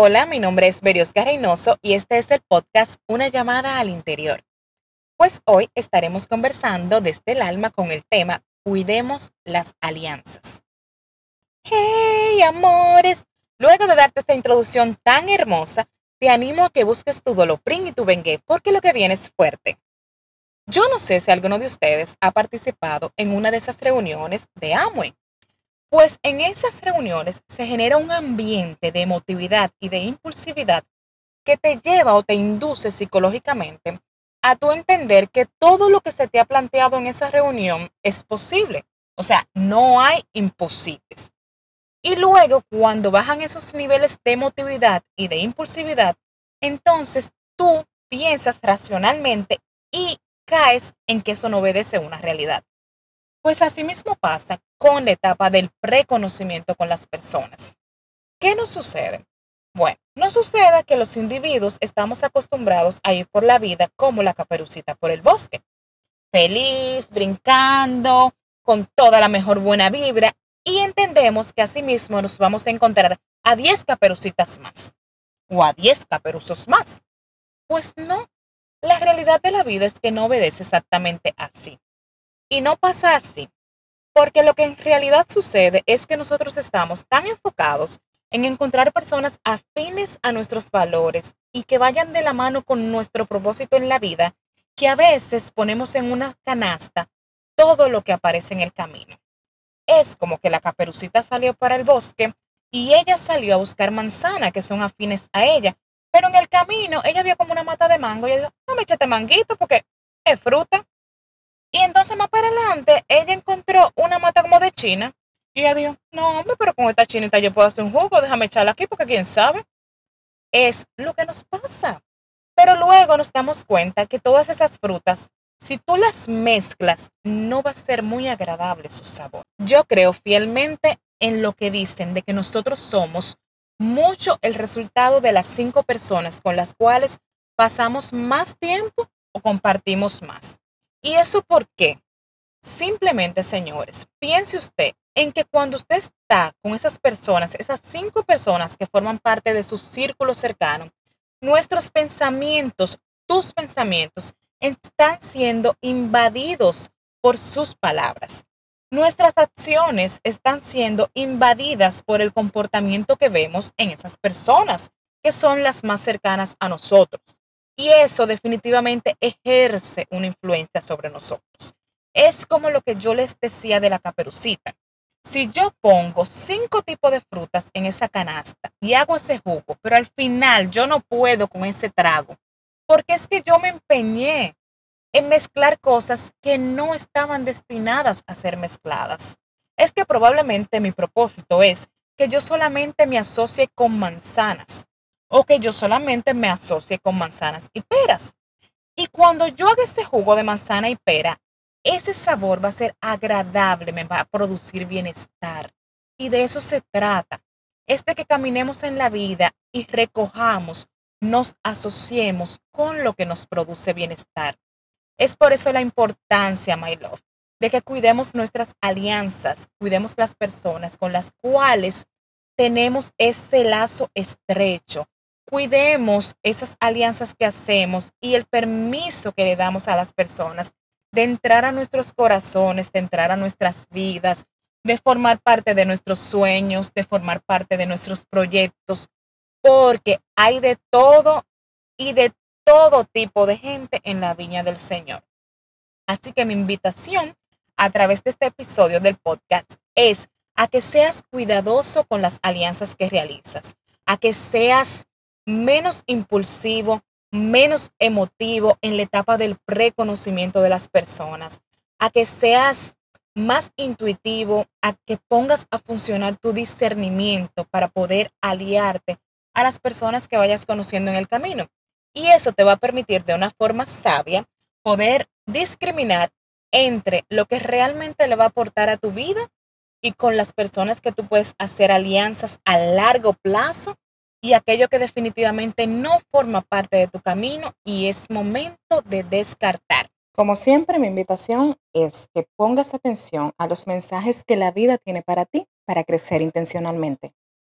Hola, mi nombre es Beriosca Reynoso y este es el podcast Una llamada al interior. Pues hoy estaremos conversando desde el alma con el tema Cuidemos las alianzas. Hey, amores, luego de darte esta introducción tan hermosa, te animo a que busques tu doloprín y tu bengué porque lo que viene es fuerte. Yo no sé si alguno de ustedes ha participado en una de esas reuniones de Amway pues en esas reuniones se genera un ambiente de emotividad y de impulsividad que te lleva o te induce psicológicamente a tu entender que todo lo que se te ha planteado en esa reunión es posible. O sea, no hay imposibles. Y luego, cuando bajan esos niveles de emotividad y de impulsividad, entonces tú piensas racionalmente y caes en que eso no obedece una realidad. Pues así mismo pasa con la etapa del preconocimiento con las personas. ¿Qué nos sucede? Bueno, nos sucede que los individuos estamos acostumbrados a ir por la vida como la caperucita por el bosque, feliz, brincando, con toda la mejor buena vibra, y entendemos que asimismo nos vamos a encontrar a 10 caperucitas más, o a 10 caperuzos más. Pues no, la realidad de la vida es que no obedece exactamente así. Y no pasa así, porque lo que en realidad sucede es que nosotros estamos tan enfocados en encontrar personas afines a nuestros valores y que vayan de la mano con nuestro propósito en la vida, que a veces ponemos en una canasta todo lo que aparece en el camino. Es como que la caperucita salió para el bosque y ella salió a buscar manzana que son afines a ella, pero en el camino ella vio como una mata de mango y ella dijo, no me echate manguito porque es fruta. Entonces más para adelante, ella encontró una mata como de China. Y ella dijo, no, hombre, pero con esta chinita yo puedo hacer un jugo, déjame echarla aquí porque quién sabe. Es lo que nos pasa. Pero luego nos damos cuenta que todas esas frutas, si tú las mezclas, no va a ser muy agradable su sabor. Yo creo fielmente en lo que dicen de que nosotros somos mucho el resultado de las cinco personas con las cuales pasamos más tiempo o compartimos más. ¿Y eso por qué? Simplemente, señores, piense usted en que cuando usted está con esas personas, esas cinco personas que forman parte de su círculo cercano, nuestros pensamientos, tus pensamientos, están siendo invadidos por sus palabras. Nuestras acciones están siendo invadidas por el comportamiento que vemos en esas personas, que son las más cercanas a nosotros. Y eso definitivamente ejerce una influencia sobre nosotros. Es como lo que yo les decía de la caperucita. Si yo pongo cinco tipos de frutas en esa canasta y hago ese jugo, pero al final yo no puedo con ese trago, porque es que yo me empeñé en mezclar cosas que no estaban destinadas a ser mezcladas. Es que probablemente mi propósito es que yo solamente me asocie con manzanas, o que yo solamente me asocie con manzanas y peras. Y cuando yo haga ese jugo de manzana y pera, ese sabor va a ser agradable, me va a producir bienestar. Y de eso se trata. Es de que caminemos en la vida y recojamos, nos asociemos con lo que nos produce bienestar. Es por eso la importancia, my love, de que cuidemos nuestras alianzas, cuidemos las personas con las cuales tenemos ese lazo estrecho, cuidemos esas alianzas que hacemos y el permiso que le damos a las personas de entrar a nuestros corazones, de entrar a nuestras vidas, de formar parte de nuestros sueños, de formar parte de nuestros proyectos, porque hay de todo y de todo tipo de gente en la viña del Señor. Así que mi invitación a través de este episodio del podcast es a que seas cuidadoso con las alianzas que realizas, a que seas menos impulsivo, menos emotivo en la etapa del preconocimiento de las personas, a que seas más intuitivo, a que pongas a funcionar tu discernimiento para poder aliarte a las personas que vayas conociendo en el camino. Y eso te va a permitir de una forma sabia poder discriminar entre lo que realmente le va a aportar a tu vida y con las personas que tú puedes hacer alianzas a largo plazo y aquello que definitivamente no forma parte de tu camino y es momento de descartar. Como siempre, mi invitación es que pongas atención a los mensajes que la vida tiene para ti para crecer intencionalmente.